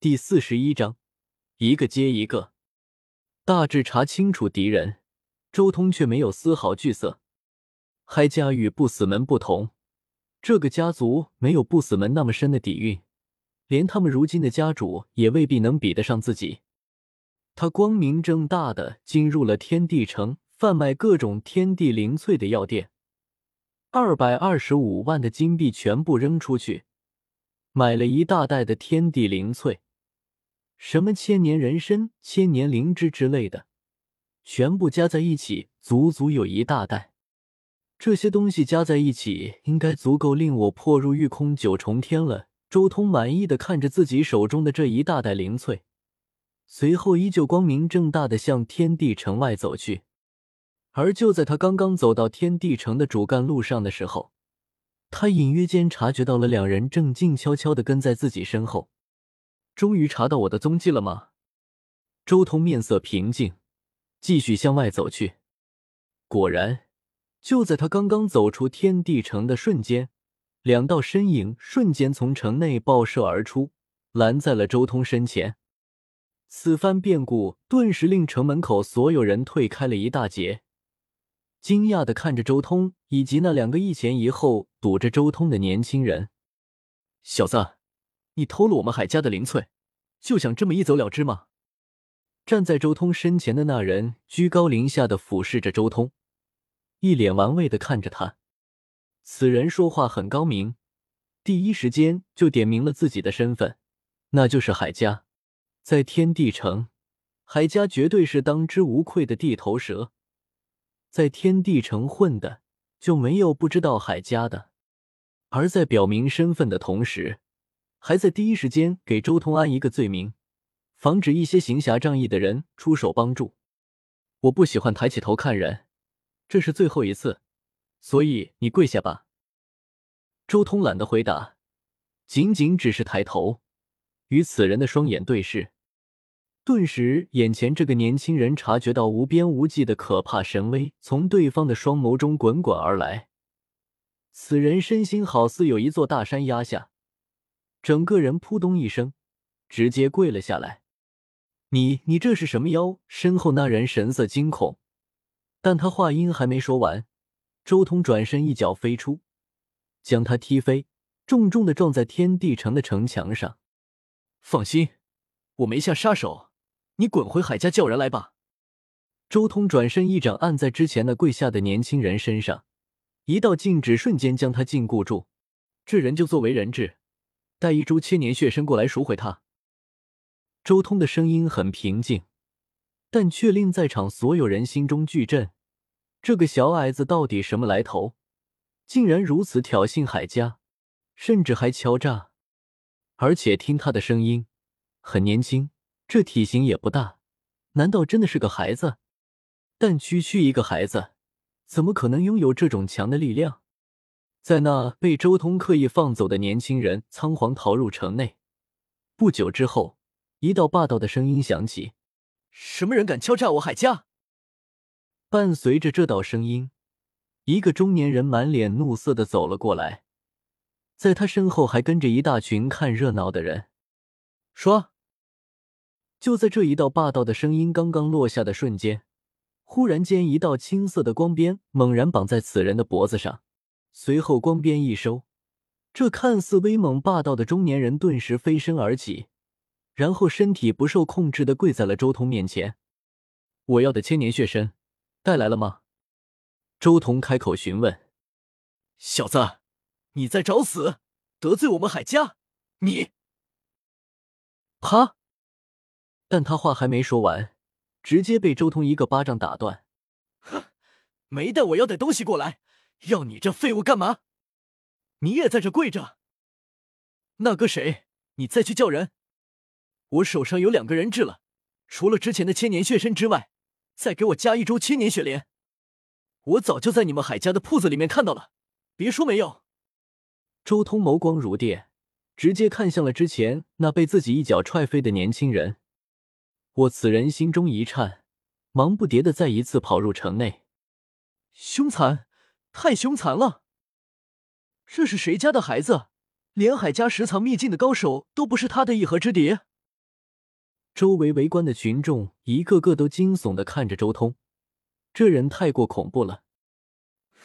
第四十一章，一个接一个。大致查清楚敌人，周通却没有丝毫惧色。海家与不死门不同，这个家族没有不死门那么深的底蕴，连他们如今的家主也未必能比得上自己。他光明正大的进入了天地城，贩卖各种天地灵翠的药店，二百二十五万的金币全部扔出去，买了一大袋的天地灵翠。什么千年人参、千年灵芝之类的，全部加在一起，足足有一大袋。这些东西加在一起，应该足够令我破入御空九重天了。周通满意的看着自己手中的这一大袋灵翠，随后依旧光明正大的向天地城外走去。而就在他刚刚走到天地城的主干路上的时候，他隐约间察觉到了两人正静悄悄的跟在自己身后。终于查到我的踪迹了吗？周通面色平静，继续向外走去。果然，就在他刚刚走出天地城的瞬间，两道身影瞬间从城内爆射而出，拦在了周通身前。此番变故顿时令城门口所有人退开了一大截，惊讶的看着周通以及那两个一前一后堵着周通的年轻人。小子！你偷了我们海家的灵翠，就想这么一走了之吗？站在周通身前的那人居高临下的俯视着周通，一脸玩味的看着他。此人说话很高明，第一时间就点明了自己的身份，那就是海家。在天地城，海家绝对是当之无愧的地头蛇，在天地城混的就没有不知道海家的。而在表明身份的同时，还在第一时间给周通安一个罪名，防止一些行侠仗义的人出手帮助。我不喜欢抬起头看人，这是最后一次，所以你跪下吧。周通懒得回答，仅仅只是抬头，与此人的双眼对视，顿时眼前这个年轻人察觉到无边无际的可怕神威从对方的双眸中滚滚而来，此人身心好似有一座大山压下。整个人扑通一声，直接跪了下来。你你这是什么妖？身后那人神色惊恐，但他话音还没说完，周通转身一脚飞出，将他踢飞，重重的撞在天地城的城墙上。放心，我没下杀手，你滚回海家叫人来吧。周通转身一掌按在之前那跪下的年轻人身上，一道禁止瞬间将他禁锢住。这人就作为人质。带一株千年血参过来赎回他。周通的声音很平静，但却令在场所有人心中巨震。这个小矮子到底什么来头？竟然如此挑衅海家，甚至还敲诈！而且听他的声音，很年轻，这体型也不大，难道真的是个孩子？但区区一个孩子，怎么可能拥有这种强的力量？在那被周通刻意放走的年轻人仓皇逃入城内，不久之后，一道霸道的声音响起：“什么人敢敲诈我海家？”伴随着这道声音，一个中年人满脸怒色的走了过来，在他身后还跟着一大群看热闹的人。说，就在这一道霸道的声音刚刚落下的瞬间，忽然间，一道青色的光鞭猛然绑在此人的脖子上。随后光鞭一收，这看似威猛霸道的中年人顿时飞身而起，然后身体不受控制的跪在了周通面前。我要的千年血参带来了吗？周彤开口询问。小子，你在找死？得罪我们海家，你……啪！但他话还没说完，直接被周通一个巴掌打断。哼，没带我要的东西过来。要你这废物干嘛？你也在这跪着？那个谁，你再去叫人。我手上有两个人质了，除了之前的千年血参之外，再给我加一株千年雪莲。我早就在你们海家的铺子里面看到了，别说没有。周通眸光如电，直接看向了之前那被自己一脚踹飞的年轻人。我此人心中一颤，忙不迭的再一次跑入城内，凶残。太凶残了！这是谁家的孩子？连海家十藏秘境的高手都不是他的一合之敌。周围围观的群众一个个都惊悚的看着周通，这人太过恐怖了。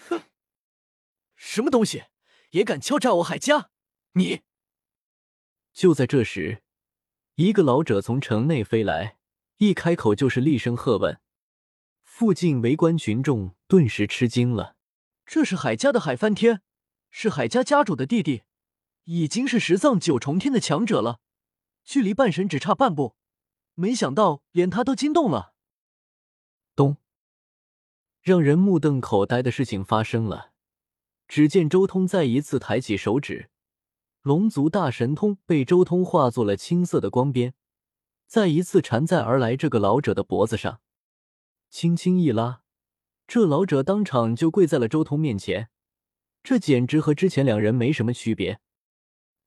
哼，什么东西也敢敲诈我海家？你！就在这时，一个老者从城内飞来，一开口就是厉声喝问。附近围观群众顿时吃惊了，这是海家的海翻天，是海家家主的弟弟，已经是十藏九重天的强者了，距离半神只差半步，没想到连他都惊动了。咚！让人目瞪口呆的事情发生了，只见周通再一次抬起手指。龙族大神通被周通化作了青色的光边，再一次缠在而来这个老者的脖子上，轻轻一拉，这老者当场就跪在了周通面前。这简直和之前两人没什么区别。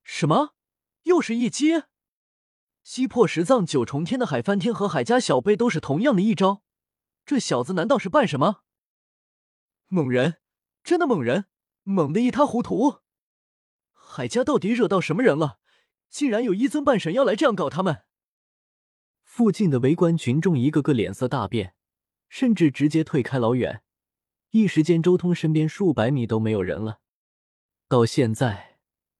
什么？又是一击？击破十藏九重天的海翻天和海家小辈都是同样的一招，这小子难道是扮什么？猛人，真的猛人，猛的一塌糊涂。海家到底惹到什么人了？竟然有一尊半神要来这样搞他们！附近的围观群众一个个脸色大变，甚至直接退开老远。一时间，周通身边数百米都没有人了。到现在，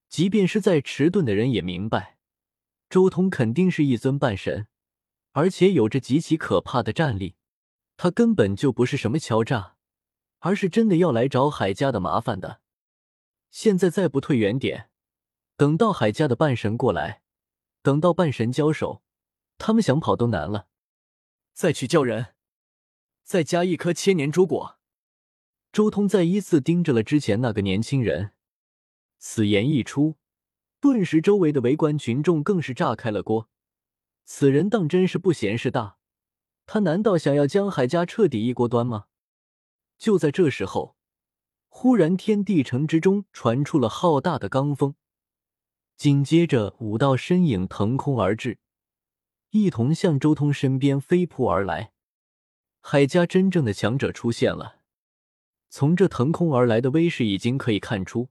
即便是在迟钝的人也明白，周通肯定是一尊半神，而且有着极其可怕的战力。他根本就不是什么敲诈，而是真的要来找海家的麻烦的。现在再不退远点，等到海家的半神过来，等到半神交手，他们想跑都难了。再去叫人，再加一颗千年珠果。周通再一次盯着了之前那个年轻人，此言一出，顿时周围的围观群众更是炸开了锅。此人当真是不嫌事大，他难道想要将海家彻底一锅端吗？就在这时候。忽然，天地城之中传出了浩大的罡风，紧接着五道身影腾空而至，一同向周通身边飞扑而来。海家真正的强者出现了。从这腾空而来的威势，已经可以看出，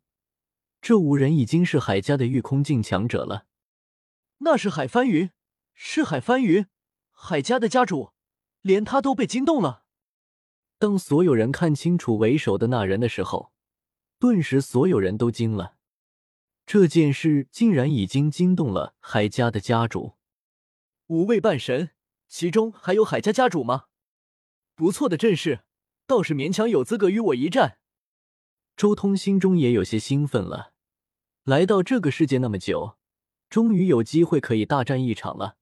这五人已经是海家的御空境强者了。那是海翻云，是海翻云，海家的家主，连他都被惊动了。当所有人看清楚为首的那人的时候，顿时所有人都惊了。这件事竟然已经惊动了海家的家主。五位半神，其中还有海家家主吗？不错的阵势，倒是勉强有资格与我一战。周通心中也有些兴奋了。来到这个世界那么久，终于有机会可以大战一场了。